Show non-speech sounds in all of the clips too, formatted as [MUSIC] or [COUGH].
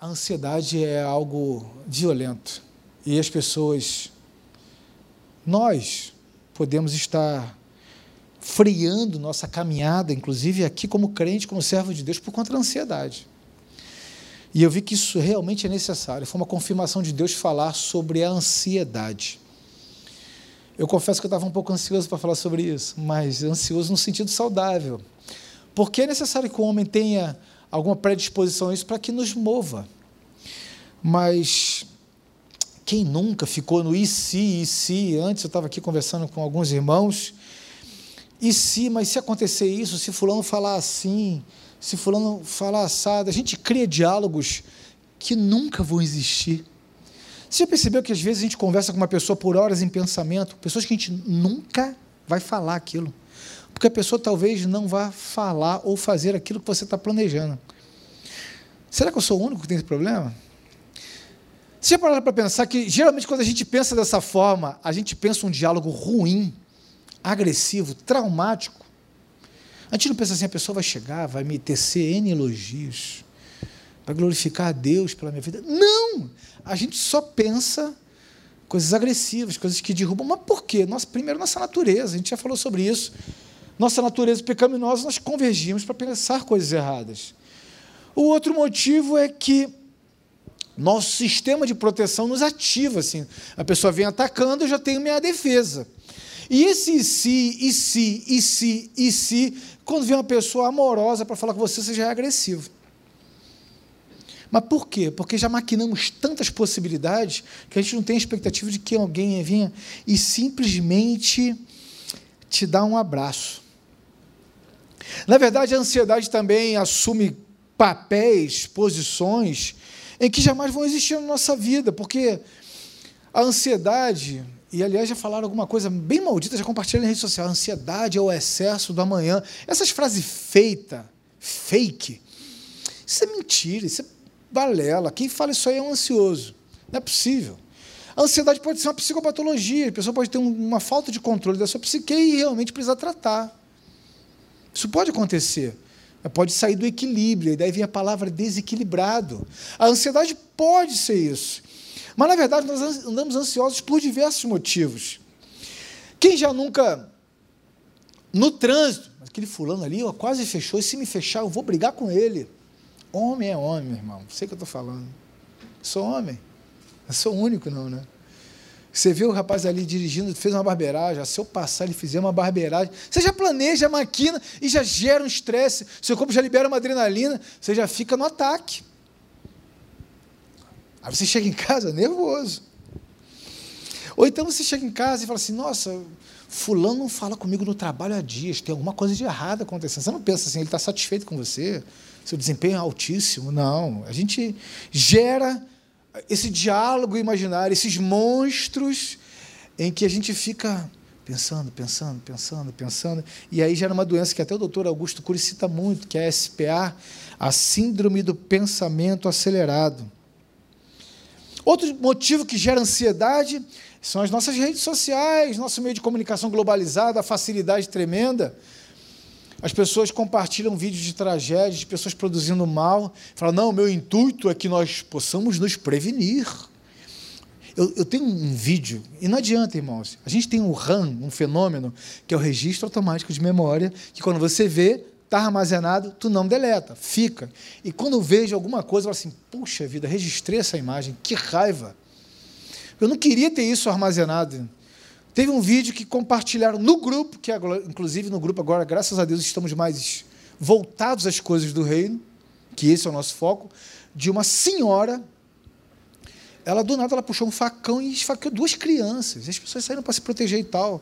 A ansiedade é algo violento e as pessoas, nós podemos estar freando nossa caminhada, inclusive aqui como crente, como servo de Deus, por conta da ansiedade. E eu vi que isso realmente é necessário. Foi uma confirmação de Deus falar sobre a ansiedade. Eu confesso que eu estava um pouco ansioso para falar sobre isso, mas ansioso no sentido saudável. Porque é necessário que o homem tenha alguma predisposição a isso para que nos mova. Mas quem nunca ficou no e se, e se? Antes eu estava aqui conversando com alguns irmãos. E se, mas se acontecer isso, se fulano falar assim, se fulano falar assado, a gente cria diálogos que nunca vão existir. Você já percebeu que às vezes a gente conversa com uma pessoa por horas em pensamento, pessoas que a gente nunca vai falar aquilo? Porque a pessoa talvez não vá falar ou fazer aquilo que você está planejando. Será que eu sou o único que tem esse problema? Você já parou para pensar que geralmente quando a gente pensa dessa forma, a gente pensa um diálogo ruim, agressivo, traumático. A gente não pensa assim, a pessoa vai chegar, vai me tecer N elogios, vai glorificar a Deus pela minha vida. Não! A gente só pensa coisas agressivas, coisas que derrubam. Mas por quê? Nossa, primeiro, nossa natureza, a gente já falou sobre isso. Nossa natureza pecaminosa, nós convergimos para pensar coisas erradas. O outro motivo é que nosso sistema de proteção nos ativa. Assim. A pessoa vem atacando, eu já tenho minha defesa. E esse e se, e se, e se, e se, quando vem uma pessoa amorosa para falar com você, você já é agressivo. Mas por quê? Porque já maquinamos tantas possibilidades que a gente não tem expectativa de que alguém venha e simplesmente te dá um abraço. Na verdade, a ansiedade também assume papéis, posições em que jamais vão existir na nossa vida, porque a ansiedade, e aliás já falaram alguma coisa bem maldita, já compartilharam na rede social, a ansiedade é o excesso do amanhã. Essas frases feitas, fake, isso é mentira, isso é balela. Quem fala isso aí é um ansioso. Não é possível. A ansiedade pode ser uma psicopatologia, a pessoa pode ter uma falta de controle da sua psique e realmente precisa tratar. Isso pode acontecer. Pode sair do equilíbrio, e daí vem a palavra desequilibrado. A ansiedade pode ser isso. Mas, na verdade, nós andamos ansiosos por diversos motivos. Quem já nunca, no trânsito, aquele fulano ali ó, quase fechou, e se me fechar, eu vou brigar com ele. Homem é homem, irmão. Sei o que eu estou falando. Sou homem. Eu sou único, não, né? Você vê o rapaz ali dirigindo, fez uma barbeiragem, se eu passar ele fizer uma barbeiragem, você já planeja a máquina e já gera um estresse, seu corpo já libera uma adrenalina, você já fica no ataque. Aí você chega em casa nervoso. Ou então você chega em casa e fala assim, nossa, fulano não fala comigo no trabalho há dias, tem alguma coisa de errado acontecendo. Você não pensa assim, ele está satisfeito com você, seu desempenho é altíssimo. Não, a gente gera esse diálogo imaginário, esses monstros em que a gente fica pensando, pensando, pensando, pensando, e aí gera uma doença que até o doutor Augusto Cury cita muito, que é a SPA, a síndrome do pensamento acelerado. Outro motivo que gera ansiedade são as nossas redes sociais, nosso meio de comunicação globalizado, a facilidade tremenda. As pessoas compartilham vídeos de tragédias, de pessoas produzindo mal. Falam, não, meu intuito é que nós possamos nos prevenir. Eu, eu, tenho um vídeo, e não adianta, irmãos. A gente tem um RAM, um fenômeno, que é o registro automático de memória, que quando você vê, está armazenado, tu não deleta, fica. E quando eu vejo alguma coisa, eu falo assim, puxa vida, registrei essa imagem, que raiva. Eu não queria ter isso armazenado. Teve um vídeo que compartilharam no grupo, que agora, inclusive no grupo agora, graças a Deus, estamos mais voltados às coisas do reino, que esse é o nosso foco, de uma senhora. Ela do nada ela puxou um facão e esfaqueou duas crianças. As pessoas saíram para se proteger e tal.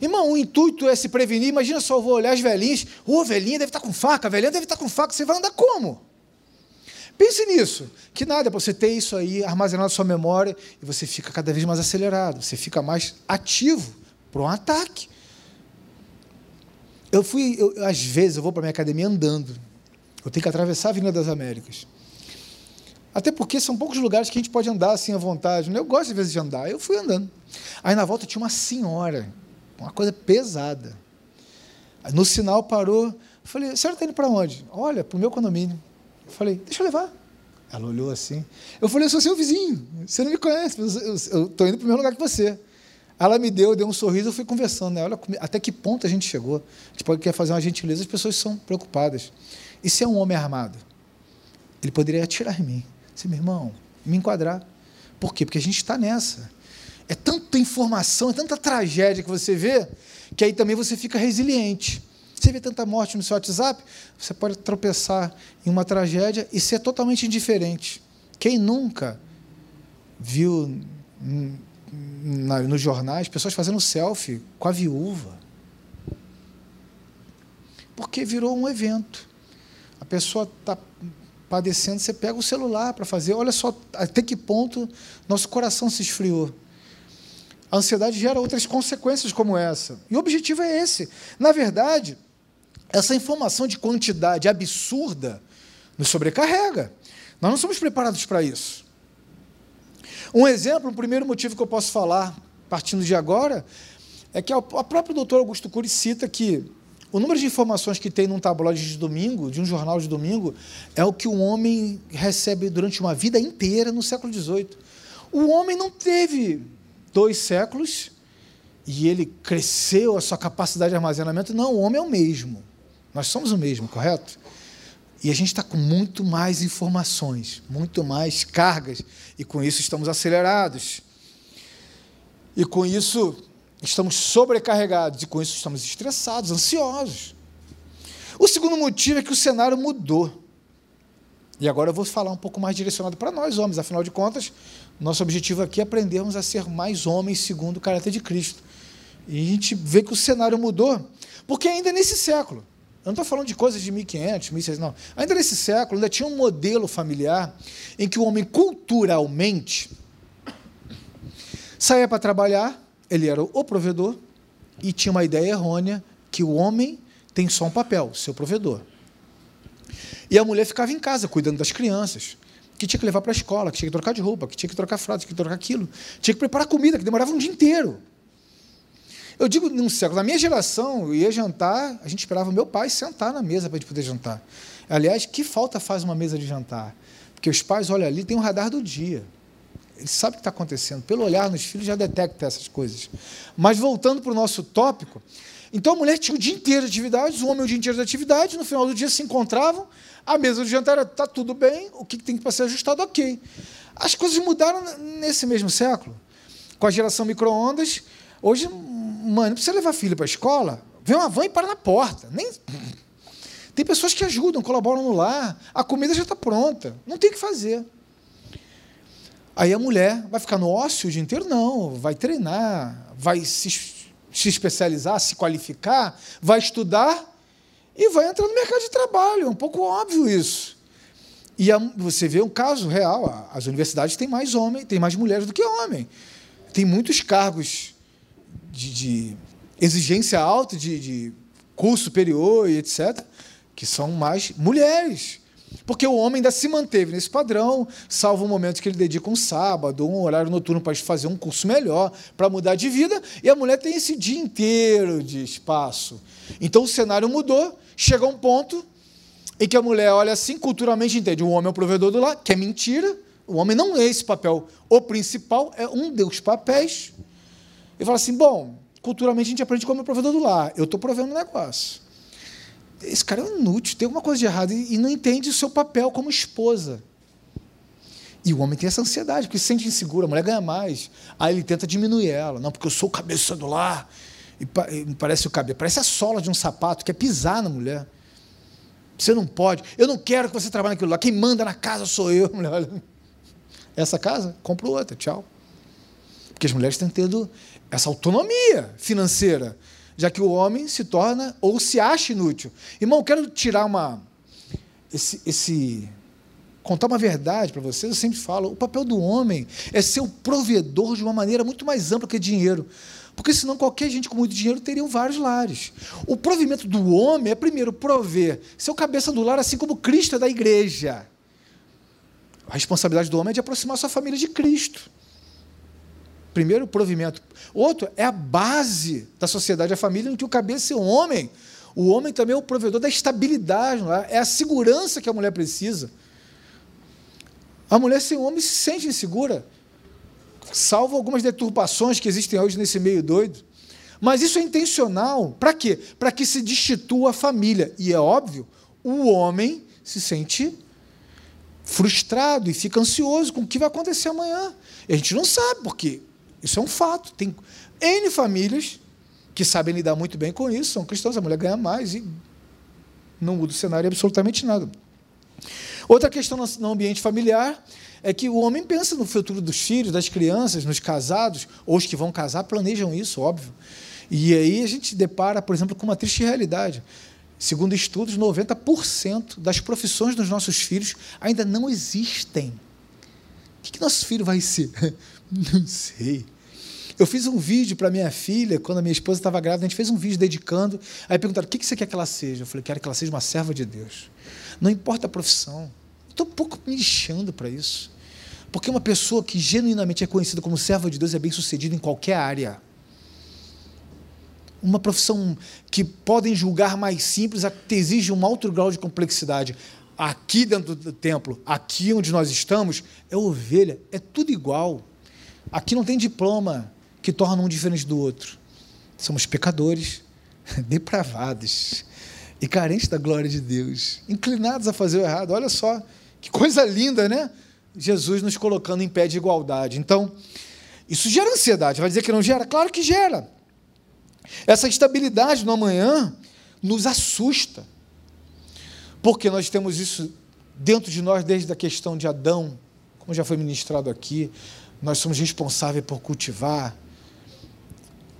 Irmão, o intuito é se prevenir. Imagina só, eu vou olhar as velhinhas. Ô, oh, velhinha deve estar com faca, a velhinha deve estar com faca. Você vai andar como? Pense nisso, que nada, você ter isso aí armazenado na sua memória e você fica cada vez mais acelerado, você fica mais ativo para um ataque. Eu fui, eu, às vezes, eu vou para a minha academia andando. Eu tenho que atravessar a Avenida das Américas. Até porque são poucos lugares que a gente pode andar assim à vontade. Né? Eu gosto, às vezes, de andar. Eu fui andando. Aí, na volta, tinha uma senhora, uma coisa pesada. No sinal parou. Eu falei, a senhora está indo para onde? Olha, para o meu condomínio. Falei, deixa eu levar. Ela olhou assim. Eu falei, eu sou seu vizinho, você não me conhece, eu estou indo para o mesmo lugar que você. Ela me deu, deu um sorriso, eu fui conversando. Né? Olha até que ponto a gente chegou. A gente pode querer fazer uma gentileza, as pessoas são preocupadas. E se é um homem armado? Ele poderia atirar em mim. Se meu irmão, me enquadrar. Por quê? Porque a gente está nessa. É tanta informação, é tanta tragédia que você vê, que aí também você fica resiliente. Você vê tanta morte no seu WhatsApp, você pode tropeçar em uma tragédia e ser totalmente indiferente. Quem nunca viu nos jornais pessoas fazendo selfie com a viúva? Porque virou um evento. A pessoa está padecendo, você pega o celular para fazer. Olha só até que ponto nosso coração se esfriou. A ansiedade gera outras consequências como essa. E o objetivo é esse. Na verdade, essa informação de quantidade absurda nos sobrecarrega. Nós não somos preparados para isso. Um exemplo, um primeiro motivo que eu posso falar, partindo de agora, é que a própria doutora Augusto Cury cita que o número de informações que tem num tabloide de domingo, de um jornal de domingo, é o que um homem recebe durante uma vida inteira no século XVIII. O homem não teve dois séculos e ele cresceu a sua capacidade de armazenamento. Não, o homem é o mesmo. Nós somos o mesmo, correto? E a gente está com muito mais informações, muito mais cargas, e com isso estamos acelerados. E com isso estamos sobrecarregados, e com isso estamos estressados, ansiosos. O segundo motivo é que o cenário mudou. E agora eu vou falar um pouco mais direcionado para nós, homens, afinal de contas, nosso objetivo aqui é aprendermos a ser mais homens segundo o caráter de Cristo. E a gente vê que o cenário mudou, porque ainda nesse século, eu não estou falando de coisas de 1500, 1600, não. Ainda nesse século, ainda tinha um modelo familiar em que o homem culturalmente saía para trabalhar, ele era o provedor, e tinha uma ideia errônea que o homem tem só um papel, seu provedor. E a mulher ficava em casa, cuidando das crianças, que tinha que levar para a escola, que tinha que trocar de roupa, que tinha que trocar fralda, que tinha que trocar aquilo, tinha que preparar comida, que demorava um dia inteiro. Eu digo num século, na minha geração, eu ia jantar, a gente esperava meu pai sentar na mesa para a gente poder jantar. Aliás, que falta faz uma mesa de jantar? Porque os pais olham ali, tem um radar do dia. Eles sabem o que está acontecendo. Pelo olhar nos filhos já detecta essas coisas. Mas voltando para o nosso tópico, então a mulher tinha o dia inteiro de atividades, o homem o dia inteiro de atividade, no final do dia se encontravam, a mesa do jantar está tudo bem, o que tem que ser ajustado, ok. As coisas mudaram nesse mesmo século. Com a geração micro-ondas, hoje mãe, não precisa levar filho para a escola, vem uma van e para na porta. Nem... [LAUGHS] Tem pessoas que ajudam, colaboram no lar, a comida já está pronta, não tem o que fazer. Aí a mulher vai ficar no ócio o dia inteiro? Não, vai treinar, vai se, se especializar, se qualificar, vai estudar e vai entrar no mercado de trabalho. É um pouco óbvio isso. E a, você vê um caso real: as universidades têm mais homens, têm mais mulheres do que homens. Tem muitos cargos de, de exigência alta, de, de curso superior e etc., que são mais mulheres. Porque o homem ainda se manteve nesse padrão, salvo o momento que ele dedica um sábado, um horário noturno para fazer um curso melhor, para mudar de vida, e a mulher tem esse dia inteiro de espaço. Então o cenário mudou, chega um ponto em que a mulher olha assim, culturalmente entende, o homem é o provedor do lar, que é mentira, o homem não é esse papel, o principal é um dos papéis, e fala assim: bom, culturalmente a gente aprende como é provedor do lar. Eu estou provendo um negócio. Esse cara é inútil, tem alguma coisa de errado e, não entende o seu papel como esposa. E o homem tem essa ansiedade, porque se sente inseguro, a mulher ganha mais. Aí ele tenta diminuir ela. Não, porque eu sou o cabeça do lar. E parece o cabelo, parece a sola de um sapato, quer pisar na mulher. Você não pode. Eu não quero que você trabalhe naquilo lá. Quem manda na casa sou eu. [LAUGHS] Mulher, olha. Essa casa, compro outra, tchau. Porque as mulheres têm tido essa autonomia financeira, já que o homem se torna ou se acha inútil. Irmão, eu quero tirar uma esse, esse contar uma verdade para vocês, eu sempre falo, o papel do homem é ser o provedor de uma maneira muito mais ampla que dinheiro. Porque senão qualquer gente com muito dinheiro teria vários lares. O provimento do homem é primeiro prover, ser o cabeça do lar, assim como Cristo é da igreja. A responsabilidade do homem é de aproximar sua família de Cristo. Primeiro, provimento. Outro é a base da sociedade, a família, em que o cabeça é o homem. O homem também é o provedor da estabilidade, é? é a segurança que a mulher precisa. A mulher sem homem se sente insegura, salvo algumas deturpações que existem hoje nesse meio doido. Mas isso é intencional. Para quê? Para que se destitua a família. E é óbvio, o homem se sente frustrado e fica ansioso com o que vai acontecer amanhã. E a gente não sabe, porque isso é um fato. Tem N famílias que sabem lidar muito bem com isso, são cristãos, a mulher ganha mais e não muda o cenário absolutamente nada. Outra questão no ambiente familiar é que o homem pensa no futuro dos filhos, das crianças, nos casados, ou os que vão casar planejam isso, óbvio. E aí a gente depara, por exemplo, com uma triste realidade. Segundo estudos, 90% das profissões dos nossos filhos ainda não existem. O que, nosso filho vai ser? [LAUGHS] Não sei. Eu fiz um vídeo para minha filha, quando a minha esposa estava grávida, a gente fez um vídeo dedicando. Aí perguntaram: o que você quer que ela seja? Eu falei: quero que ela seja uma serva de Deus. Não importa a profissão. Estou um pouco me lixando para isso. Porque uma pessoa que genuinamente é conhecida como serva de Deus é bem sucedida em qualquer área. Uma profissão que podem julgar mais simples, exige um alto grau de complexidade. Aqui dentro do templo, aqui onde nós estamos, é ovelha, é tudo igual. Aqui não tem diploma, que torna um diferente do outro. Somos pecadores, [LAUGHS] depravados e carentes da glória de Deus, inclinados a fazer o errado. Olha só, que coisa linda, né? Jesus nos colocando em pé de igualdade. Então, isso gera ansiedade. Vai dizer que não gera? Claro que gera. Essa estabilidade no amanhã nos assusta. Porque nós temos isso dentro de nós desde a questão de Adão, como já foi ministrado aqui. Nós somos responsáveis por cultivar,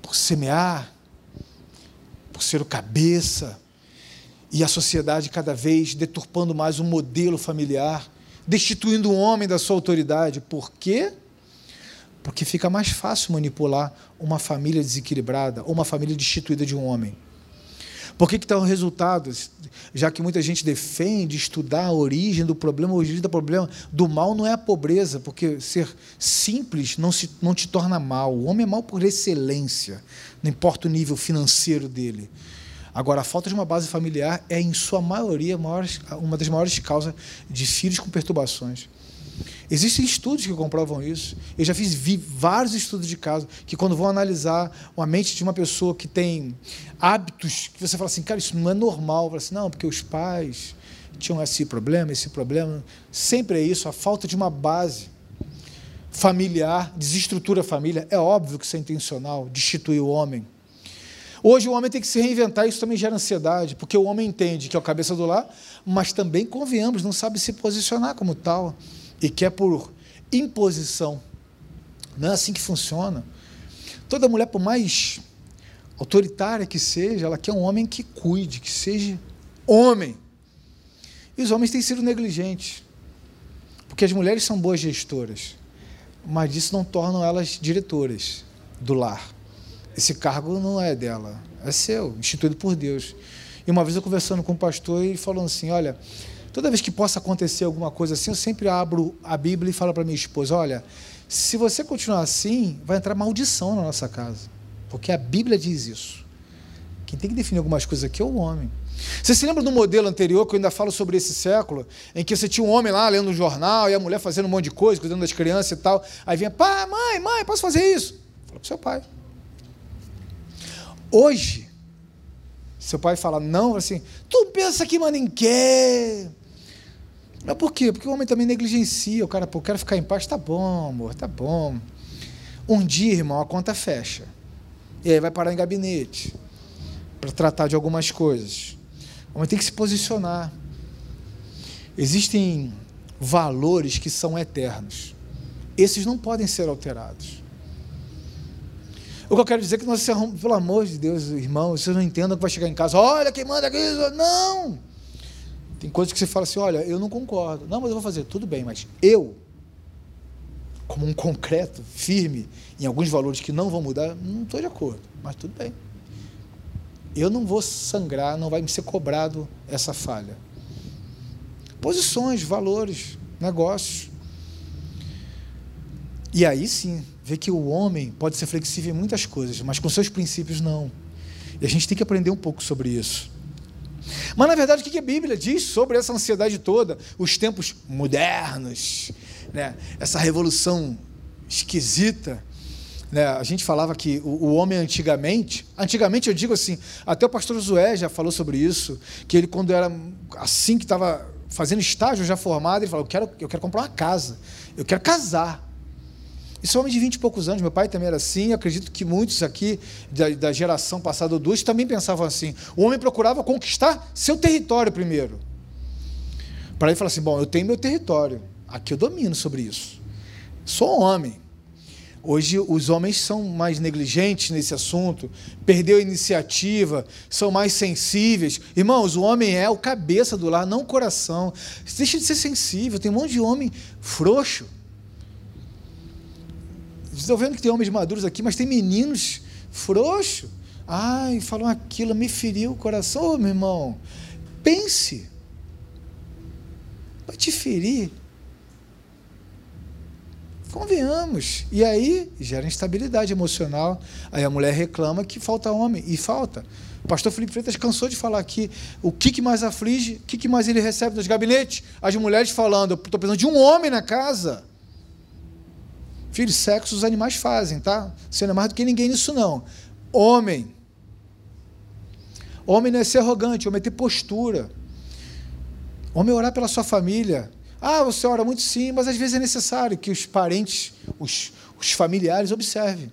por semear, por ser o cabeça, e a sociedade cada vez deturpando mais o modelo familiar, destituindo o homem da sua autoridade. Por quê? Porque fica mais fácil manipular uma família desequilibrada ou uma família destituída de um homem. Por que, estão tá resultados? Já que muita gente defende estudar a origem do problema, a origem do problema do mal não é a pobreza, porque ser simples não, se, não te torna mal. O homem é mal por excelência, não importa o nível financeiro dele. Agora, a falta de uma base familiar é, em sua maioria, uma das maiores causas de filhos com perturbações. Existem estudos que comprovam isso. Eu já fiz vários estudos de caso que, quando vão analisar a mente de uma pessoa que tem hábitos, que você fala assim, cara, isso não é normal. Fala assim, não, porque os pais tinham esse problema, esse problema. Sempre é isso, a falta de uma base familiar, desestrutura a família. É óbvio que isso é intencional, destituir o homem. Hoje o homem tem que se reinventar, isso também gera ansiedade, porque o homem entende que é o cabeça do lar, mas também, convenhamos, não sabe se posicionar como tal e quer por imposição. Não é assim que funciona. Toda mulher, por mais autoritária que seja, ela quer um homem que cuide, que seja homem. E os homens têm sido negligentes. Porque as mulheres são boas gestoras, mas isso não torna elas diretoras do lar. Esse cargo não é dela, é seu, instituído por Deus. E uma vez eu conversando com um pastor e falando assim: olha, Toda vez que possa acontecer alguma coisa assim, eu sempre abro a Bíblia e falo para minha esposa: olha, se você continuar assim, vai entrar maldição na nossa casa. Porque a Bíblia diz isso. Quem tem que definir algumas coisas aqui é o homem. Você se lembra do modelo anterior, que eu ainda falo sobre esse século, em que você tinha um homem lá lendo um jornal e a mulher fazendo um monte de coisa, cuidando das crianças e tal. Aí vinha, pai, mãe, mãe, posso fazer isso? Fala para o seu pai. Hoje, seu pai fala não, assim, tu pensa que manda em quê? Mas por quê? Porque o homem também negligencia. O cara, pô, quero ficar em paz. Tá bom, amor, tá bom. Um dia, irmão, a conta fecha. E aí vai parar em gabinete para tratar de algumas coisas. O homem tem que se posicionar. Existem valores que são eternos. Esses não podem ser alterados. O que eu quero dizer é que nós pelo amor de Deus, irmão, vocês não entendam que vai chegar em casa, olha quem manda aqui. Não! Tem coisas que você fala assim: olha, eu não concordo. Não, mas eu vou fazer. Tudo bem, mas eu, como um concreto, firme, em alguns valores que não vão mudar, não estou de acordo. Mas tudo bem. Eu não vou sangrar, não vai me ser cobrado essa falha. Posições, valores, negócios. E aí sim, ver que o homem pode ser flexível em muitas coisas, mas com seus princípios não. E a gente tem que aprender um pouco sobre isso. Mas, na verdade, o que a Bíblia diz sobre essa ansiedade toda? Os tempos modernos, né, essa revolução esquisita. Né, a gente falava que o, o, homem antigamente, antigamente eu digo assim, até o pastor Josué já falou sobre isso, que ele quando era assim que estava fazendo estágio já formado, ele falou: eu quero, eu quero comprar uma casa, eu quero casar. Isso é homem de 20 e poucos anos, meu pai também era assim, acredito que muitos aqui da, da geração passada ou duas também pensavam assim. O homem procurava conquistar seu território primeiro. Para ele falar assim: bom, eu tenho meu território, aqui eu domino sobre isso. Sou homem. Hoje os homens são mais negligentes nesse assunto, perdeu a iniciativa, são mais sensíveis. Irmãos, o homem é o cabeça do lar, não o coração. Deixa de ser sensível. Tem um monte de homem frouxo. Estou vendo que tem homens maduros aqui, mas tem meninos frouxos. Ai, falou aquilo, me feriu o coração. Ô, meu irmão, pense. Vai te ferir. Convenhamos. E aí gera instabilidade emocional. Aí a mulher reclama que falta homem. E falta. O pastor Felipe Freitas cansou de falar aqui o que, que mais aflige, o que, que mais ele recebe dos gabinetes. As mulheres falando, estou precisando de um homem na casa. Filho, sexo os animais fazem, tá? Você não é mais do que ninguém nisso, não. Homem. Homem não é ser arrogante, homem é ter postura. Homem é orar pela sua família. Ah, você ora muito sim, mas às vezes é necessário que os parentes, os, os familiares observem.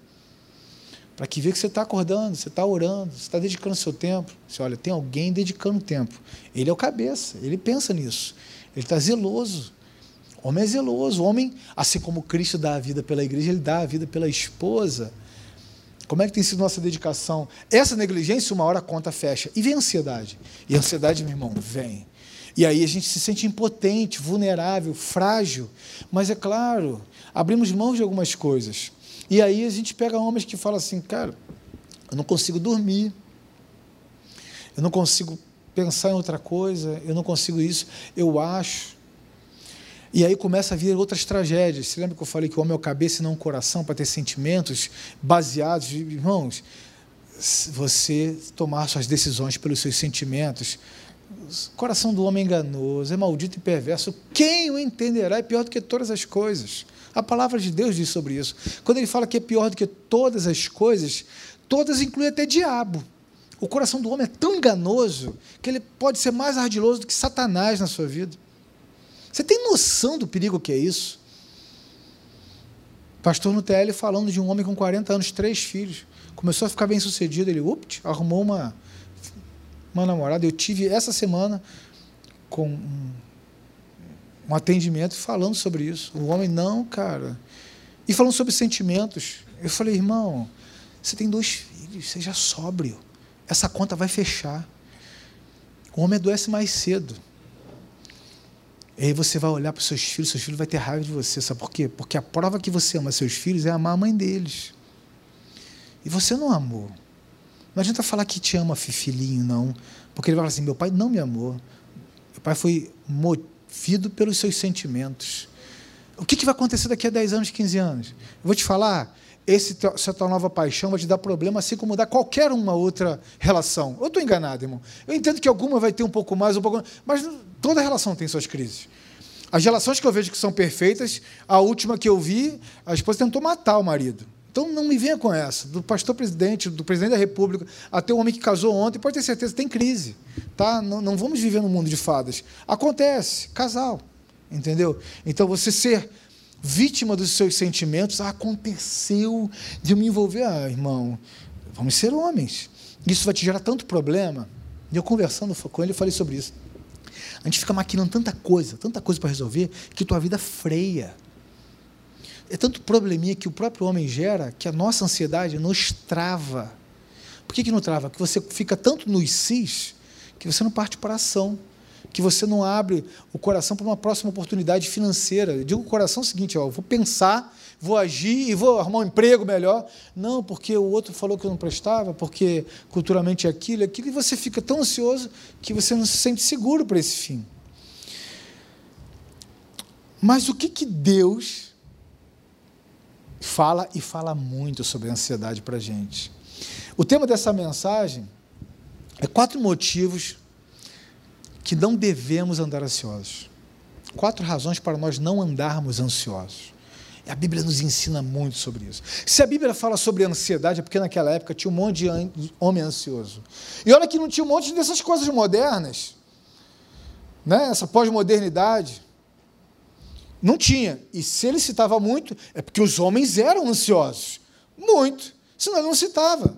Para que veja que você está acordando, você está orando, você está dedicando seu tempo. Você olha, tem alguém dedicando tempo. Ele é o cabeça, ele pensa nisso. Ele está zeloso. O homem é zeloso. O homem, assim como Cristo dá a vida pela igreja, ele dá a vida pela esposa. Como é que tem sido nossa dedicação? Essa negligência, uma hora a conta fecha. E vem a ansiedade. E a ansiedade, meu irmão, vem. E aí a gente se sente impotente, vulnerável, frágil. Mas é claro, abrimos mãos de algumas coisas. E aí a gente pega homens que falam assim, cara, eu não consigo dormir. Eu não consigo pensar em outra coisa, eu não consigo isso, eu acho. E aí começa a vir outras tragédias. Você lembra que eu falei que o homem é o cabeça e não o coração para ter sentimentos baseados, irmãos? Você tomar suas decisões pelos seus sentimentos. O coração do homem é enganoso, é maldito e perverso. Quem o entenderá é pior do que todas as coisas. A palavra de Deus diz sobre isso. Quando ele fala que é pior do que todas as coisas, todas incluem até diabo. O coração do homem é tão enganoso que ele pode ser mais ardiloso do que Satanás na sua vida. Você tem noção do perigo que é isso? Pastor no TL falando de um homem com 40 anos, três filhos. Começou a ficar bem sucedido. Ele, ups, arrumou uma, uma namorada. Eu tive essa semana com um, um atendimento falando sobre isso. O homem, não, cara. E falando sobre sentimentos. Eu falei, irmão, você tem dois filhos, seja sóbrio. Essa conta vai fechar. O homem adoece mais cedo. E aí você vai olhar para os seus filhos, seus filhos vão ter raiva de você. Sabe por quê? Porque a prova que você ama seus filhos é amar a mãe deles. E você não amou. Não adianta falar que te ama, filhinho, não. Porque ele vai falar assim: meu pai não me amou. Meu pai foi movido pelos seus sentimentos. O que, que vai acontecer daqui a 10 anos, 15 anos? Eu vou te falar, esse, essa tua nova paixão vai te dar problema, assim como dá qualquer uma outra relação. Eu estou enganado, irmão. Eu entendo que alguma vai ter um pouco mais, um pouco mais, mas toda relação tem suas crises. As relações que eu vejo que são perfeitas, a última que eu vi, a esposa tentou matar o marido. Então não me venha com essa. Do pastor presidente, do presidente da República, até o homem que casou ontem, pode ter certeza, tem crise. Tá? Não, não vamos viver num mundo de fadas. Acontece, casal. Entendeu? Então você ser vítima dos seus sentimentos, ah, aconteceu de me envolver. Ah, irmão, vamos ser homens. Isso vai te gerar tanto problema. E eu conversando com ele, eu falei sobre isso. A gente fica maquinando tanta coisa, tanta coisa para resolver, que tua vida freia. É tanto probleminha que o próprio homem gera que a nossa ansiedade nos trava. Por que, que não trava? Porque você fica tanto nos cis que você não parte para a ação que você não abre o coração para uma próxima oportunidade financeira. Eu digo o coração é o seguinte, ó, eu vou pensar, vou agir e vou arrumar um emprego melhor. Não, porque o outro falou que eu não prestava, porque culturalmente é aquilo, é aquilo, e você fica tão ansioso que você não se sente seguro para esse fim. Mas o que, que Deus fala e fala muito sobre a ansiedade para a gente? O tema dessa mensagem é quatro motivos que não devemos andar ansiosos. Quatro razões para nós não andarmos ansiosos. A Bíblia nos ensina muito sobre isso. Se a Bíblia fala sobre ansiedade, é porque naquela época tinha um monte de homem ansioso. E olha que não tinha um monte dessas coisas modernas, né? essa pós-modernidade. Não tinha. E se ele citava muito, é porque os homens eram ansiosos. Muito. Senão ele não citava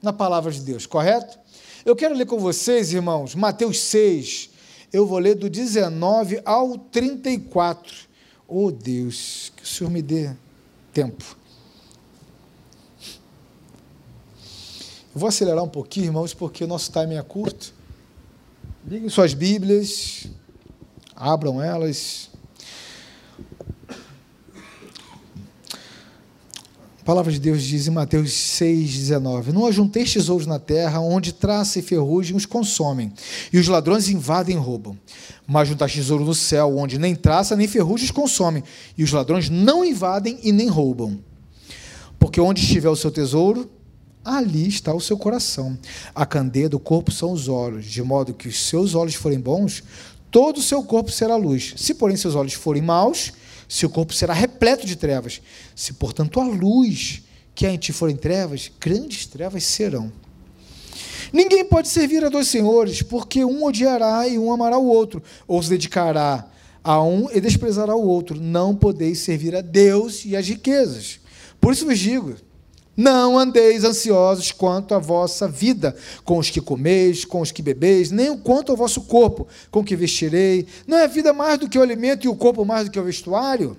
na palavra de Deus, correto? Eu quero ler com vocês, irmãos, Mateus 6. Eu vou ler do 19 ao 34. Oh Deus, que o Senhor me dê tempo. Eu vou acelerar um pouquinho, irmãos, porque o nosso time é curto. Liguem suas Bíblias, abram elas. A palavra de Deus diz em Mateus 6,19: Não ajunteis tesouros na terra, onde traça e ferrugem os consomem, e os ladrões invadem e roubam. Mas juntar tesouro no céu, onde nem traça nem ferrugem os consomem, e os ladrões não invadem e nem roubam. Porque onde estiver o seu tesouro, ali está o seu coração. A candeia do corpo são os olhos, de modo que os seus olhos forem bons, todo o seu corpo será luz. Se, porém, seus olhos forem maus, seu corpo será repleto de trevas. Se, portanto, a luz que há em ti forem trevas, grandes trevas serão. Ninguém pode servir a dois senhores, porque um odiará e um amará o outro, ou se dedicará a um e desprezará o outro. Não podeis servir a Deus e as riquezas. Por isso vos digo: não andeis ansiosos quanto à vossa vida, com os que comeis, com os que bebeis, nem quanto ao vosso corpo, com o que vestirei. Não é a vida mais do que o alimento e o corpo mais do que o vestuário?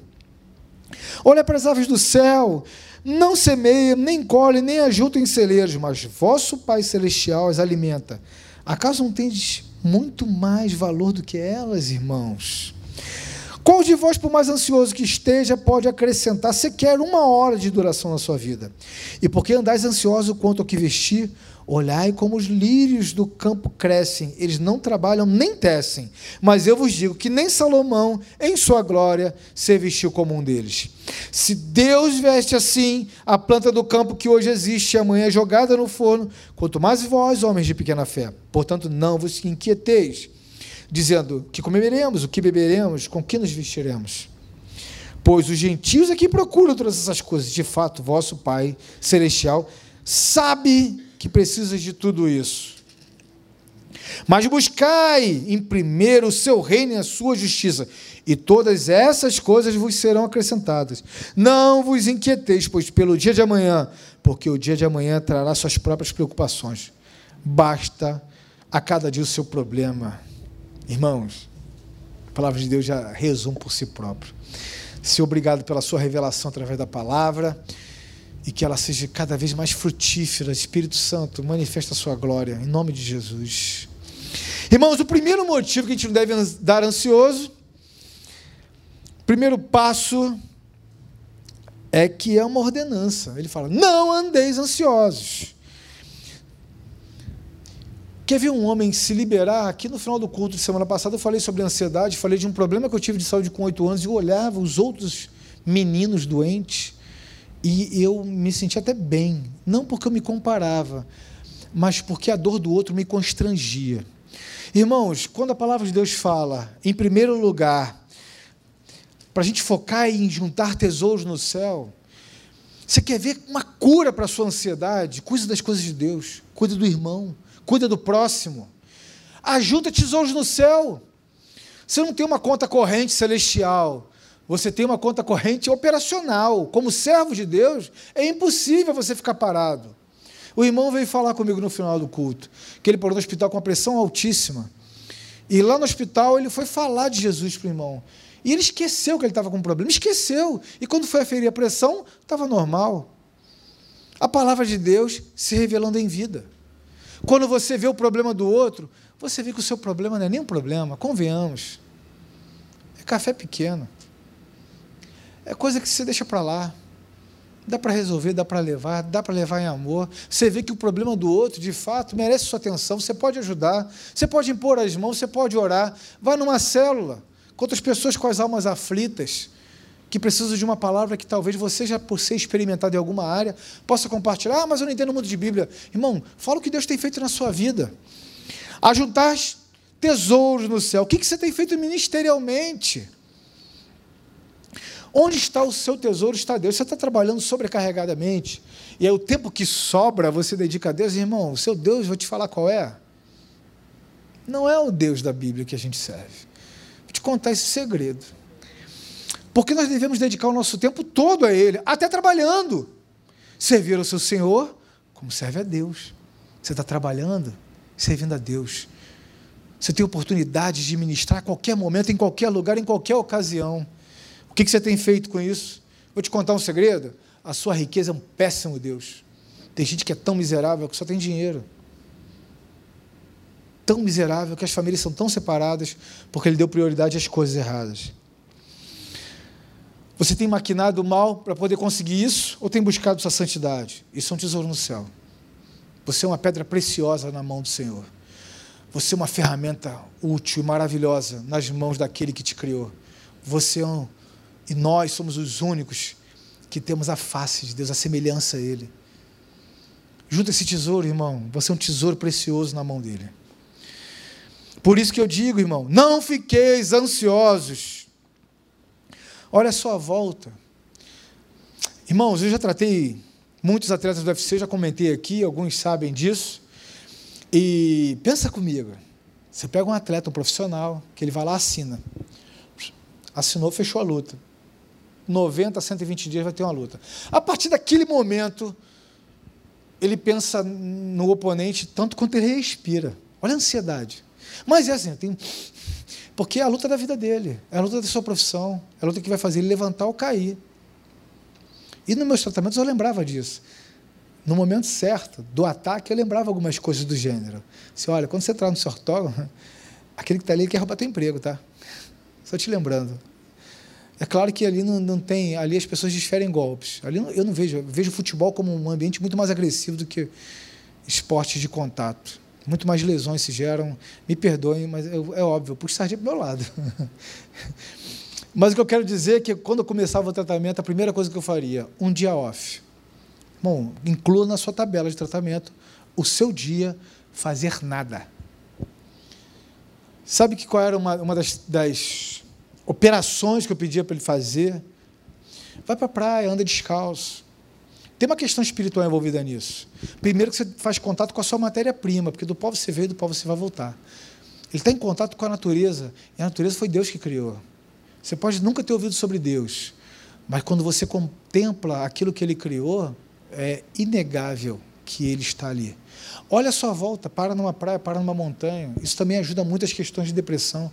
Olha para as aves do céu, não semeiam, nem colhem, nem ajuntam em celeiros, mas vosso Pai Celestial as alimenta. Acaso não tendes muito mais valor do que elas, irmãos? Qual de vós, por mais ansioso que esteja, pode acrescentar sequer uma hora de duração na sua vida? E porque andais ansioso quanto ao que vestir, olhai como os lírios do campo crescem, eles não trabalham nem tecem. Mas eu vos digo que nem Salomão, em sua glória, se vestiu como um deles. Se Deus veste assim a planta do campo que hoje existe e amanhã é jogada no forno, quanto mais vós, homens de pequena fé. Portanto, não vos inquieteis dizendo: que comeremos, o que beberemos, com que nos vestiremos. Pois os gentios aqui procuram todas essas coisas. De fato, vosso Pai Celestial sabe que precisa de tudo isso. Mas buscai em primeiro o seu reino e a sua justiça, e todas essas coisas vos serão acrescentadas. Não vos inquieteis, pois pelo dia de amanhã, porque o dia de amanhã trará suas próprias preocupações. Basta a cada dia o seu problema. Irmãos, a palavra de Deus já resume por si próprio. Ser obrigado pela sua revelação através da palavra e que ela seja cada vez mais frutífera. Espírito Santo, manifesta a sua glória, em nome de Jesus. Irmãos, o primeiro motivo que a gente não deve dar ansioso, primeiro passo é que é uma ordenança. Ele fala: não andeis ansiosos. Quer ver um homem se liberar? Aqui no final do culto de semana passada eu falei sobre ansiedade, falei de um problema que eu tive de saúde com oito anos e eu olhava os outros meninos doentes e eu me sentia até bem, não porque eu me comparava, mas porque a dor do outro me constrangia. Irmãos, quando a palavra de Deus fala, em primeiro lugar, para a gente focar em juntar tesouros no céu, você quer ver uma cura para a sua ansiedade? Cuida das coisas de Deus, cuida do irmão cuida do próximo, ajuda tesouros no céu. Você não tem uma conta corrente celestial, você tem uma conta corrente operacional. Como servo de Deus, é impossível você ficar parado. O irmão veio falar comigo no final do culto, que ele parou no hospital com uma pressão altíssima. E lá no hospital ele foi falar de Jesus para o irmão. E ele esqueceu que ele estava com um problema, esqueceu. E quando foi aferir a pressão, estava normal. A palavra de Deus se revelando em vida. Quando você vê o problema do outro, você vê que o seu problema não é nem um problema, convenhamos. É café pequeno. É coisa que você deixa para lá. Dá para resolver, dá para levar, dá para levar em amor. Você vê que o problema do outro, de fato, merece sua atenção. Você pode ajudar, você pode impor as mãos, você pode orar. Vai numa célula, com outras pessoas com as almas aflitas que precisam de uma palavra que talvez você já por ser experimentado em alguma área possa compartilhar. Ah, mas eu não entendo muito de Bíblia. Irmão, fala o que Deus tem feito na sua vida. Ajuntar tesouros no céu. O que você tem feito ministerialmente? Onde está o seu tesouro? Está Deus. Você está trabalhando sobrecarregadamente. E aí o tempo que sobra você dedica a Deus, irmão, o seu Deus, vou te falar qual é. Não é o Deus da Bíblia que a gente serve. Vou te contar esse segredo. Porque nós devemos dedicar o nosso tempo todo a Ele, até trabalhando. Servir ao seu Senhor como serve a Deus. Você está trabalhando, servindo a Deus. Você tem oportunidade de ministrar a qualquer momento, em qualquer lugar, em qualquer ocasião. O que você tem feito com isso? Vou te contar um segredo. A sua riqueza é um péssimo Deus. Tem gente que é tão miserável que só tem dinheiro. Tão miserável que as famílias são tão separadas porque ele deu prioridade às coisas erradas. Você tem maquinado mal para poder conseguir isso ou tem buscado sua santidade? Isso é um tesouro no céu. Você é uma pedra preciosa na mão do Senhor. Você é uma ferramenta útil e maravilhosa nas mãos daquele que te criou. Você é um, e nós somos os únicos que temos a face de Deus, a semelhança a Ele. Junta esse tesouro, irmão. Você é um tesouro precioso na mão dele. Por isso que eu digo, irmão, não fiqueis ansiosos. Olha só a volta. Irmãos, eu já tratei muitos atletas do UFC, já comentei aqui, alguns sabem disso. E pensa comigo, você pega um atleta, um profissional, que ele vai lá assina. Assinou, fechou a luta. 90 a 120 dias vai ter uma luta. A partir daquele momento, ele pensa no oponente tanto quanto ele respira. Olha a ansiedade. Mas é assim, tem... porque é a luta da vida dele, é a luta da sua profissão, é a luta que vai fazer ele levantar ou cair. E nos meus tratamentos eu lembrava disso no momento certo do ataque, eu lembrava algumas coisas do gênero. Se olha, quando você entrar no seu ortógono, [LAUGHS] aquele que está ali quer roubar teu emprego, tá? Só te lembrando. É claro que ali não, não tem, ali as pessoas desferem golpes. Ali eu não vejo, eu vejo futebol como um ambiente muito mais agressivo do que esportes de contato. Muito mais lesões se geram. Me perdoem, mas eu, é óbvio, eu puxo sardinha para o meu lado. [LAUGHS] mas o que eu quero dizer é que quando eu começava o tratamento, a primeira coisa que eu faria, um dia off Bom, inclua na sua tabela de tratamento o seu dia fazer nada. Sabe que qual era uma, uma das, das operações que eu pedia para ele fazer? Vai para a praia, anda descalço. Tem uma questão espiritual envolvida nisso. Primeiro que você faz contato com a sua matéria-prima, porque do pó você veio do pó você vai voltar. Ele está em contato com a natureza, e a natureza foi Deus que criou. Você pode nunca ter ouvido sobre Deus, mas quando você contempla aquilo que Ele criou, é inegável que ele está ali. Olha a sua volta, para numa praia, para numa montanha. Isso também ajuda muito as questões de depressão.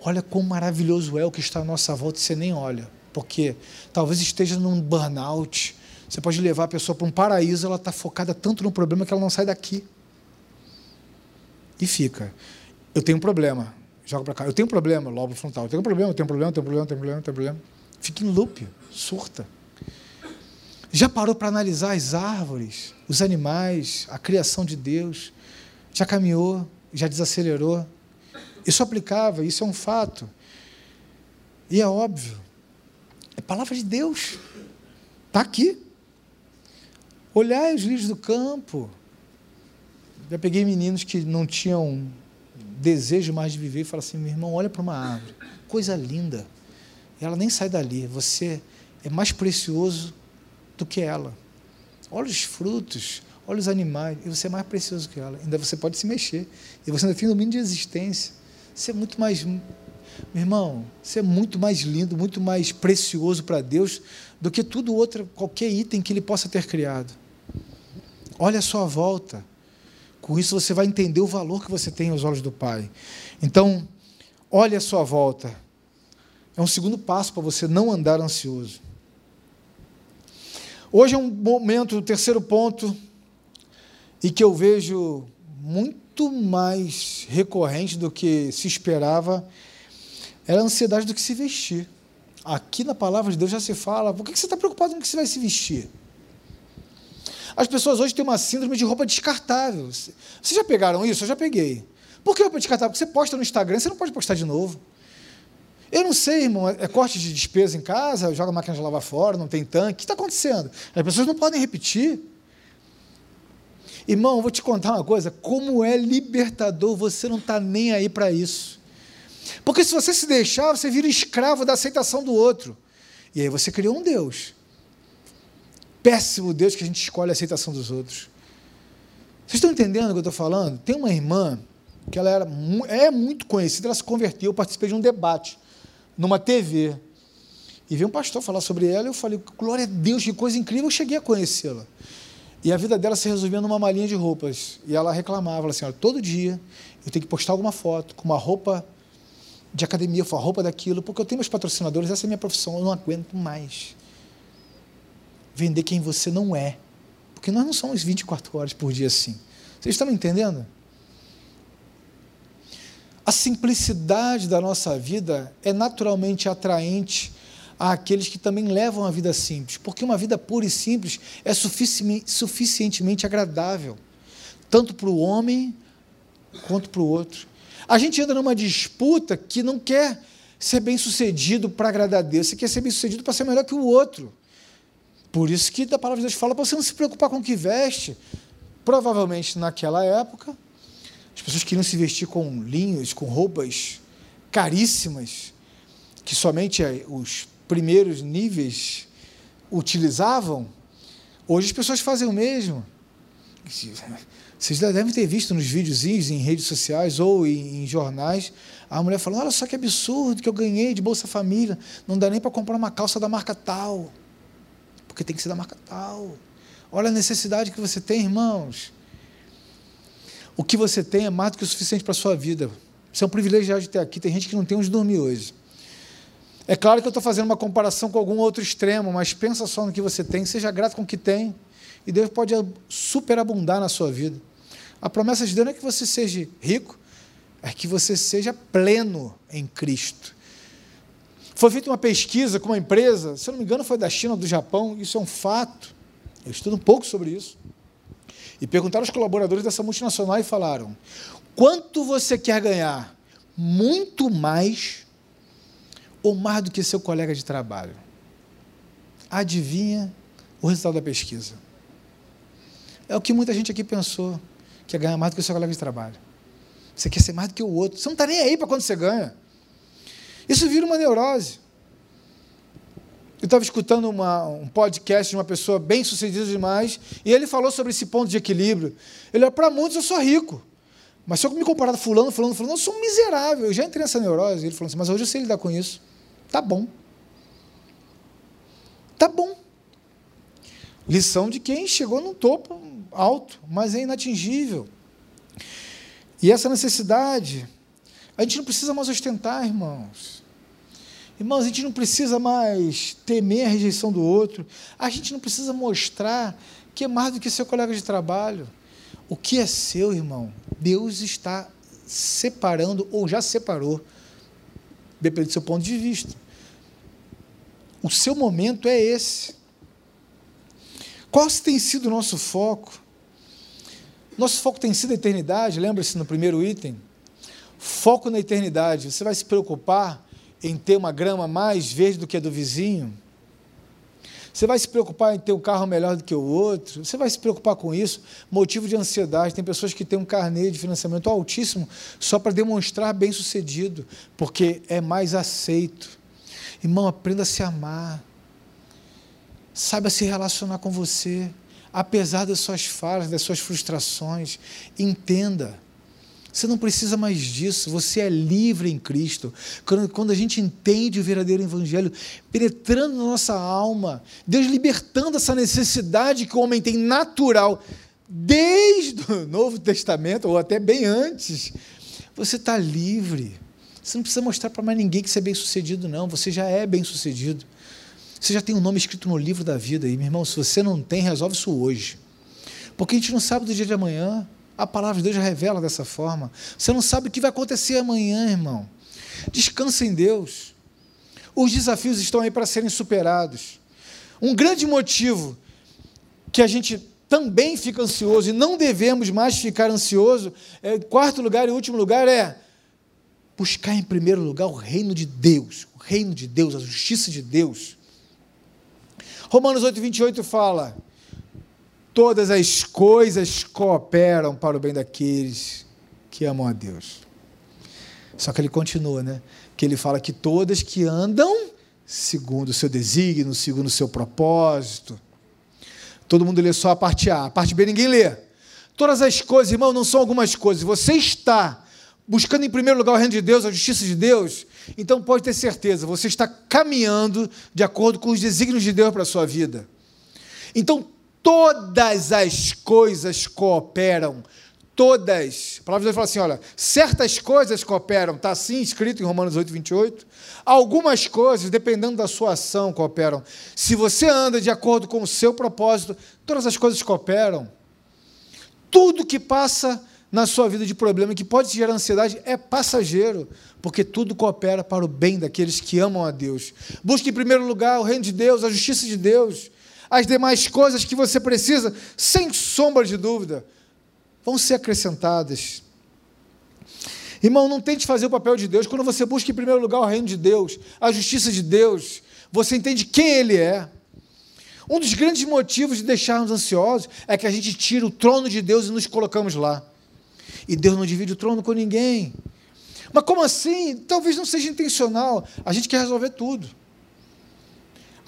Olha quão maravilhoso é o que está à nossa volta e você nem olha. Porque talvez esteja num burnout. Você pode levar a pessoa para um paraíso, ela está focada tanto no problema que ela não sai daqui. E fica. Eu tenho um problema. Joga para cá. Eu tenho um problema, lobo frontal. Eu tenho um problema, eu tenho um problema, eu tenho um problema, eu tenho um problema, eu tenho um problema. Fica em loop, surta. Já parou para analisar as árvores, os animais, a criação de Deus? Já caminhou, já desacelerou? Isso aplicava, isso é um fato. E é óbvio. É palavra de Deus. Está aqui. Olhai os lírios do campo. Já peguei meninos que não tinham desejo mais de viver e falaram assim: meu irmão, olha para uma árvore, coisa linda. E ela nem sai dali. Você é mais precioso do que ela. Olha os frutos, olha os animais, e você é mais precioso que ela. Ainda você pode se mexer. E você ainda tem domínio de existência. Você é muito mais. Meu irmão, você é muito mais lindo, muito mais precioso para Deus do que tudo outro, qualquer item que Ele possa ter criado. Olha a sua volta. Com isso você vai entender o valor que você tem aos olhos do Pai. Então, olhe a sua volta. É um segundo passo para você não andar ansioso. Hoje é um momento, o terceiro ponto, e que eu vejo muito mais recorrente do que se esperava, era a ansiedade do que se vestir. Aqui na palavra de Deus já se fala, por que você está preocupado com o que você vai se vestir? As pessoas hoje têm uma síndrome de roupa descartável. Vocês já pegaram isso? Eu já peguei. Por que roupa descartável? Porque você posta no Instagram, você não pode postar de novo. Eu não sei, irmão, é corte de despesa em casa, joga a máquina de lavar fora, não tem tanque. O que está acontecendo? As pessoas não podem repetir. Irmão, vou te contar uma coisa: como é libertador, você não está nem aí para isso. Porque se você se deixar, você vira escravo da aceitação do outro. E aí você criou um Deus. Péssimo Deus que a gente escolhe a aceitação dos outros. Vocês estão entendendo o que eu estou falando? Tem uma irmã que ela era, é muito conhecida, ela se converteu, eu participei de um debate numa TV. E veio um pastor falar sobre ela, e eu falei, glória a Deus, que coisa incrível, eu cheguei a conhecê-la. E a vida dela se resumia numa malinha de roupas. E ela reclamava, ela assim, olha, todo dia eu tenho que postar alguma foto com uma roupa de academia, a roupa daquilo, porque eu tenho meus patrocinadores, essa é a minha profissão, eu não aguento mais. Vender quem você não é. Porque nós não somos 24 horas por dia assim. Vocês estão me entendendo? A simplicidade da nossa vida é naturalmente atraente àqueles que também levam a vida simples, porque uma vida pura e simples é suficientemente agradável, tanto para o homem quanto para o outro. A gente entra numa disputa que não quer ser bem sucedido para agradar a Deus, você quer ser bem sucedido para ser melhor que o outro. Por isso que a palavra de Deus fala para você não se preocupar com o que veste. Provavelmente naquela época, as pessoas queriam se vestir com linhos, com roupas caríssimas, que somente os primeiros níveis utilizavam. Hoje as pessoas fazem o mesmo. Vocês devem ter visto nos videozinhos em redes sociais ou em, em jornais, a mulher falando: Olha só que absurdo que eu ganhei de Bolsa Família, não dá nem para comprar uma calça da marca tal porque tem que ser da marca tal. Olha a necessidade que você tem, irmãos. O que você tem é mais do que o suficiente para a sua vida. Você é um privilegiado de ter aqui. Tem gente que não tem onde dormir hoje. É claro que eu estou fazendo uma comparação com algum outro extremo, mas pensa só no que você tem, seja grato com o que tem, e Deus pode superabundar na sua vida. A promessa de Deus não é que você seja rico, é que você seja pleno em Cristo. Foi feita uma pesquisa com uma empresa, se eu não me engano foi da China ou do Japão, isso é um fato. Eu estudo um pouco sobre isso. E perguntaram aos colaboradores dessa multinacional e falaram: quanto você quer ganhar? Muito mais ou mais do que seu colega de trabalho? Adivinha o resultado da pesquisa? É o que muita gente aqui pensou, que é ganhar mais do que seu colega de trabalho. Você quer ser mais do que o outro. Você não está nem aí para quando você ganha. Isso vira uma neurose. Eu estava escutando uma, um podcast de uma pessoa bem sucedida demais, e ele falou sobre esse ponto de equilíbrio. Ele é para muitos eu sou rico. Mas se eu me comparar com fulano, fulano, fulano, eu sou um miserável. Eu já entrei nessa neurose. Ele falou assim, mas hoje eu sei lidar com isso. Tá bom. Tá bom. Lição de quem chegou no topo alto, mas é inatingível. E essa necessidade a gente não precisa mais ostentar, irmãos. Irmãos, a gente não precisa mais temer a rejeição do outro. A gente não precisa mostrar que é mais do que seu colega de trabalho. O que é seu, irmão, Deus está separando ou já separou, depende do seu ponto de vista. O seu momento é esse. Qual tem sido o nosso foco? Nosso foco tem sido a eternidade, lembra-se no primeiro item? Foco na eternidade. Você vai se preocupar em ter uma grama mais verde do que a do vizinho? Você vai se preocupar em ter um carro melhor do que o outro? Você vai se preocupar com isso? Motivo de ansiedade. Tem pessoas que têm um carnê de financiamento altíssimo só para demonstrar bem-sucedido, porque é mais aceito. Irmão, aprenda a se amar. Saiba se relacionar com você, apesar das suas falhas, das suas frustrações. Entenda você não precisa mais disso, você é livre em Cristo. Quando, a gente entende o verdadeiro Evangelho, penetrando na nossa alma, Deus libertando essa necessidade que o homem tem natural, desde o Novo Testamento, ou até bem antes, você está livre. Você não precisa mostrar para mais ninguém que você é bem sucedido, não. Você já é bem sucedido. Você já tem o um nome escrito no livro da vida. E, meu irmão, se você não tem, resolve isso hoje. Porque a gente não sabe do dia de amanhã. A palavra de Deus revela dessa forma. Você não sabe o que vai acontecer amanhã, irmão. Descansa em Deus. Os desafios estão aí para serem superados. Um grande motivo que a gente também fica ansioso e não devemos mais ficar ansioso, é, quarto lugar e último lugar é buscar em primeiro lugar o reino de Deus, o reino de Deus, a justiça de Deus. Romanos 8, 28 fala: todas as coisas cooperam para o bem daqueles que amam a Deus. Só que ele continua, né? Que ele fala que todas que andam segundo o seu desígnio, segundo o seu propósito. Todo mundo lê só a parte A, a parte B ninguém lê. Todas as coisas, irmão, não são algumas coisas. Você está buscando em primeiro lugar o reino de Deus, a justiça de Deus, então pode ter certeza, você está caminhando de acordo com os desígnios de Deus para a sua vida. Então, todas as coisas cooperam. Todas. A palavra de Deus fala assim: olha, certas coisas cooperam, está assim escrito em Romanos 8, 28. Algumas coisas, dependendo da sua ação, cooperam. Se você anda de acordo com o seu propósito, todas as coisas cooperam. Tudo que passa na sua vida de problema que pode gerar ansiedade é passageiro, porque tudo coopera para o bem daqueles que amam a Deus. Busque em primeiro lugar o reino de Deus, a justiça de Deus. As demais coisas que você precisa, sem sombra de dúvida, vão ser acrescentadas. Irmão, não tente fazer o papel de Deus. Quando você busca em primeiro lugar o reino de Deus, a justiça de Deus, você entende quem Ele é. Um dos grandes motivos de deixarmos ansiosos é que a gente tira o trono de Deus e nos colocamos lá. E Deus não divide o trono com ninguém. Mas como assim? Talvez não seja intencional. A gente quer resolver tudo.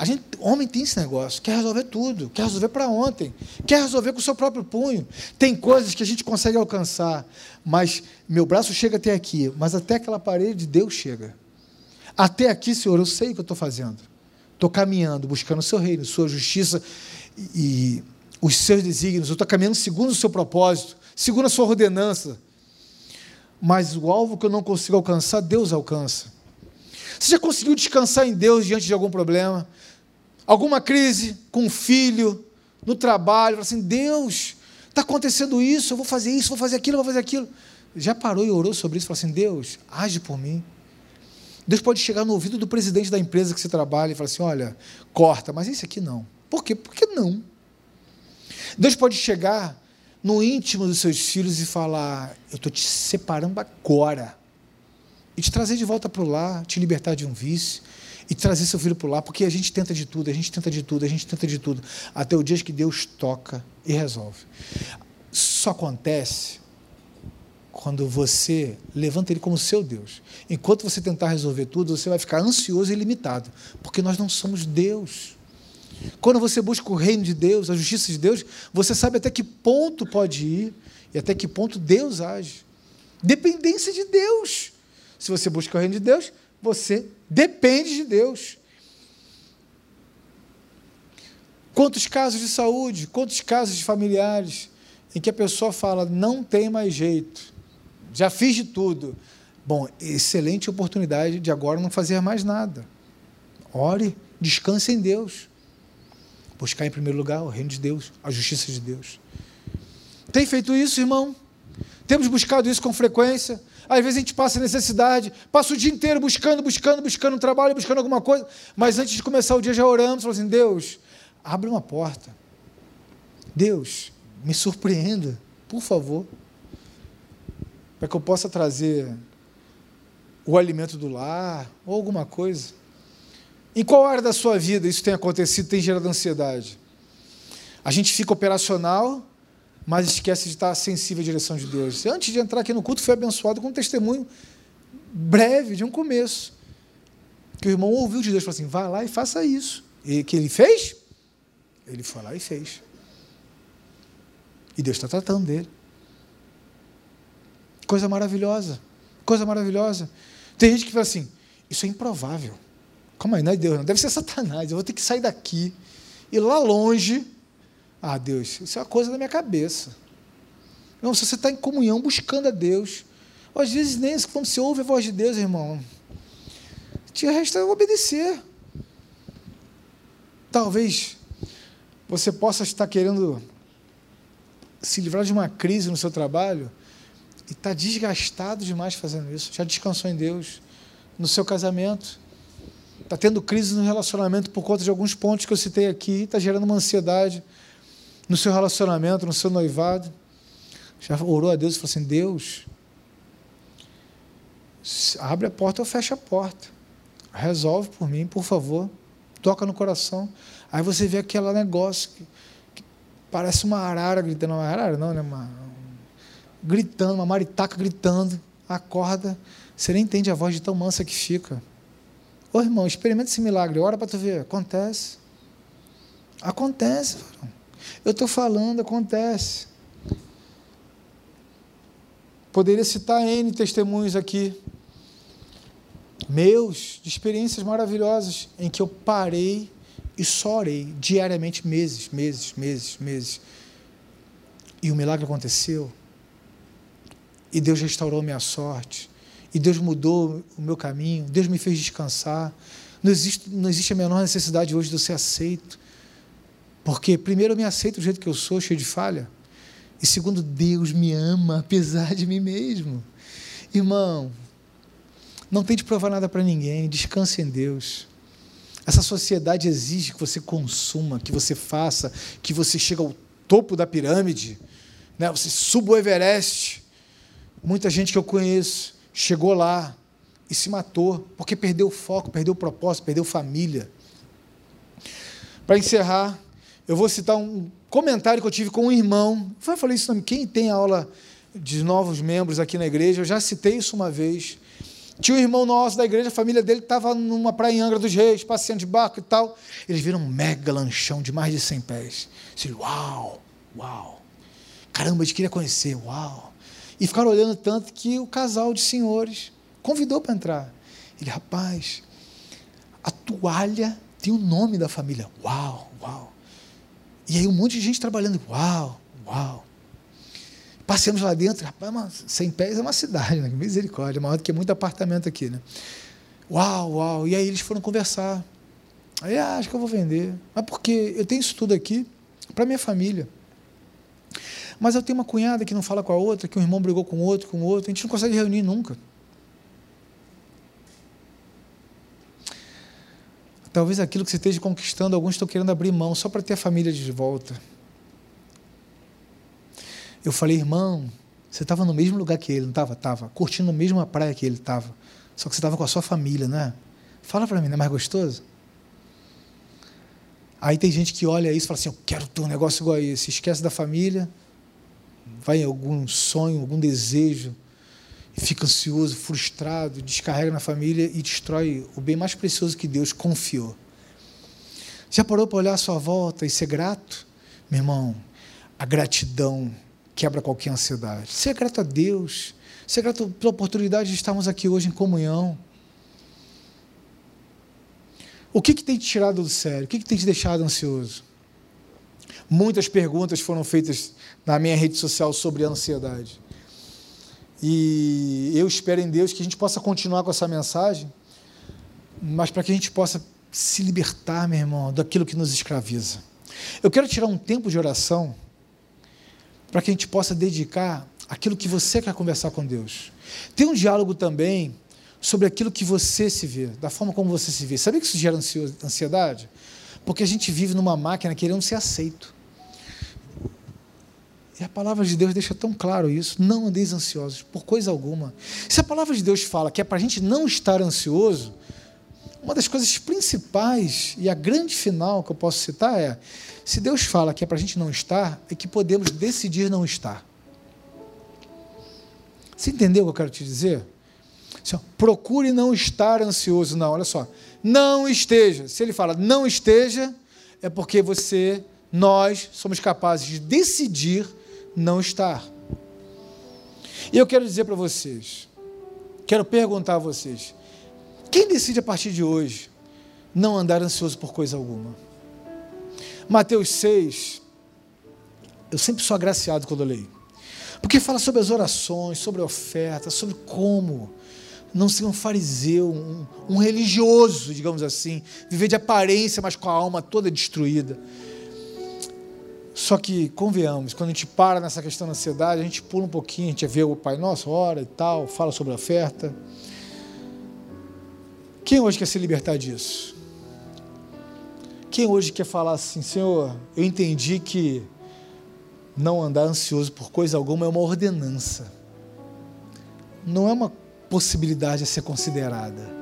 A gente, homem tem esse negócio, quer resolver tudo, quer resolver para ontem, quer resolver com o seu próprio punho. Tem coisas que a gente consegue alcançar, mas meu braço chega até aqui, mas até aquela parede Deus chega. Até aqui, Senhor, eu sei o que eu estou fazendo. Estou caminhando, buscando o seu reino, sua justiça e os seus desígnios. Eu estou caminhando segundo o seu propósito, segundo a sua ordenança. Mas o alvo que eu não consigo alcançar, Deus alcança. Você já conseguiu descansar em Deus diante de algum problema? Alguma crise com um filho, no trabalho, fala assim: Deus, está acontecendo isso, eu vou fazer isso, vou fazer aquilo, vou fazer aquilo. Já parou e orou sobre isso? Falou assim: Deus, age por mim. Deus pode chegar no ouvido do presidente da empresa que você trabalha e falar assim: olha, corta, mas esse aqui não. Por quê? Porque não. Deus pode chegar no íntimo dos seus filhos e falar: Eu estou te separando agora. E te trazer de volta para o lar, te libertar de um vício, e trazer seu filho para lar, porque a gente tenta de tudo, a gente tenta de tudo, a gente tenta de tudo, até o dia que Deus toca e resolve. Só acontece quando você levanta ele como seu Deus. Enquanto você tentar resolver tudo, você vai ficar ansioso e limitado, porque nós não somos Deus. Quando você busca o reino de Deus, a justiça de Deus, você sabe até que ponto pode ir e até que ponto Deus age. Dependência de Deus. Se você busca o reino de Deus, você depende de Deus. Quantos casos de saúde, quantos casos de familiares em que a pessoa fala, não tem mais jeito, já fiz de tudo. Bom, excelente oportunidade de agora não fazer mais nada. Ore, descanse em Deus. Buscar em primeiro lugar o reino de Deus, a justiça de Deus. Tem feito isso, irmão? Temos buscado isso com frequência. Às vezes a gente passa necessidade, passa o dia inteiro buscando, buscando, buscando trabalho, buscando alguma coisa, mas antes de começar o dia já oramos, falamos assim: Deus, abre uma porta. Deus, me surpreenda, por favor, para que eu possa trazer o alimento do lar ou alguma coisa. Em qual área da sua vida isso tem acontecido, tem gerado ansiedade? A gente fica operacional, mas esquece de estar sensível à direção de Deus. Antes de entrar aqui no culto, fui abençoado com um testemunho breve, de um começo. Que o irmão ouviu de Deus e falou assim: vai lá e faça isso. E que ele fez? Ele foi lá e fez. E Deus está tratando dele. Coisa maravilhosa. Coisa maravilhosa. Tem gente que fala assim: isso é improvável. Calma aí, não é Deus, não. Deve ser Satanás. Eu vou ter que sair daqui. E lá longe. Ah, Deus, isso é uma coisa da minha cabeça. Não, se você está em comunhão buscando a Deus. Às vezes nem quando você ouve a voz de Deus, irmão. Te resta obedecer. Talvez você possa estar querendo se livrar de uma crise no seu trabalho e está desgastado demais fazendo isso. Já descansou em Deus. No seu casamento está tendo crise no relacionamento por conta de alguns pontos que eu citei aqui, está gerando uma ansiedade no seu relacionamento, no seu noivado. Já orou a Deus e falou assim: Deus, abre a porta ou fecha a porta. Resolve por mim, por favor. Toca no coração. Aí você vê aquele negócio que, que Parece uma arara gritando, uma arara não, né? Uma, gritando, uma maritaca gritando, acorda, você nem entende a voz de tão mansa que fica. Ô irmão, experimenta esse milagre, ora para tu ver, acontece. Acontece, eu estou falando, acontece. Poderia citar N testemunhos aqui, meus, de experiências maravilhosas, em que eu parei e só orei diariamente, meses, meses, meses, meses. E o milagre aconteceu. E Deus restaurou minha sorte. E Deus mudou o meu caminho. Deus me fez descansar. Não existe, não existe a menor necessidade hoje de eu ser aceito. Porque, primeiro, eu me aceito do jeito que eu sou, cheio de falha. E, segundo, Deus me ama [LAUGHS] apesar de mim mesmo. Irmão, não tente provar nada para ninguém. Descanse em Deus. Essa sociedade exige que você consuma, que você faça, que você chegue ao topo da pirâmide, né? você suba o Everest. Muita gente que eu conheço chegou lá e se matou porque perdeu o foco, perdeu o propósito, perdeu família. Para encerrar, eu vou citar um comentário que eu tive com um irmão. Eu falei isso, quem tem aula de novos membros aqui na igreja, eu já citei isso uma vez. Tinha um irmão nosso da igreja, a família dele estava numa praia em Angra dos Reis, passeando de barco e tal. Eles viram um mega lanchão de mais de 100 pés. Disse, uau, uau. Caramba, gente queria conhecer, uau. E ficaram olhando tanto que o casal de senhores convidou para entrar. Ele, rapaz, a toalha tem o nome da família. Uau, uau. E aí um monte de gente trabalhando. Uau, uau. Passemos lá dentro, rapaz, 100 pés é uma cidade, né? misericórdia, maior do que muito apartamento aqui. Né? Uau, uau. E aí eles foram conversar. Aí, ah, acho que eu vou vender. Mas porque eu tenho isso tudo aqui para minha família. Mas eu tenho uma cunhada que não fala com a outra, que um irmão brigou com o outro, com o outro. A gente não consegue reunir nunca. Talvez aquilo que você esteja conquistando, alguns estão querendo abrir mão só para ter a família de volta. Eu falei, irmão, você estava no mesmo lugar que ele, não estava? Estava. Curtindo a mesma praia que ele estava. Só que você estava com a sua família, né? Fala para mim, não é mais gostoso? Aí tem gente que olha isso e fala assim: Eu quero ter um negócio igual a esse. Esquece da família, vai em algum sonho, algum desejo, fica ansioso, frustrado, descarrega na família e destrói o bem mais precioso que Deus confiou. Já parou para olhar à sua volta e ser grato? Meu irmão, a gratidão quebra qualquer ansiedade. Ser grato a Deus, ser grato pela oportunidade de estarmos aqui hoje em comunhão. O que, que tem te tirado do sério? O que, que tem te deixado ansioso? Muitas perguntas foram feitas na minha rede social sobre a ansiedade. E eu espero em Deus que a gente possa continuar com essa mensagem, mas para que a gente possa se libertar, meu irmão, daquilo que nos escraviza. Eu quero tirar um tempo de oração para que a gente possa dedicar aquilo que você quer conversar com Deus. Tem um diálogo também sobre aquilo que você se vê, da forma como você se vê. Sabia que isso gera ansiedade? Porque a gente vive numa máquina querendo ser aceito. E a palavra de Deus deixa tão claro isso. Não andeis ansiosos por coisa alguma. Se a palavra de Deus fala que é para a gente não estar ansioso, uma das coisas principais e a grande final que eu posso citar é: se Deus fala que é para a gente não estar, é que podemos decidir não estar. Você entendeu o que eu quero te dizer? Assim, ó, procure não estar ansioso. Não, olha só. Não esteja. Se ele fala não esteja, é porque você, nós, somos capazes de decidir não estar. E eu quero dizer para vocês, quero perguntar a vocês: quem decide a partir de hoje não andar ansioso por coisa alguma? Mateus 6, eu sempre sou agraciado quando eu leio. Porque fala sobre as orações, sobre a oferta, sobre como não ser um fariseu, um, um, religioso, digamos assim, viver de aparência, mas com a alma toda destruída. Só que, convenhamos, quando a gente para nessa questão da ansiedade, a gente pula um pouquinho, a gente vê o Pai Nosso, ora e tal, fala sobre a oferta. Quem hoje quer se libertar disso? Quem hoje quer falar assim, Senhor, eu entendi que não andar ansioso por coisa alguma é uma ordenança, não é uma possibilidade a ser considerada.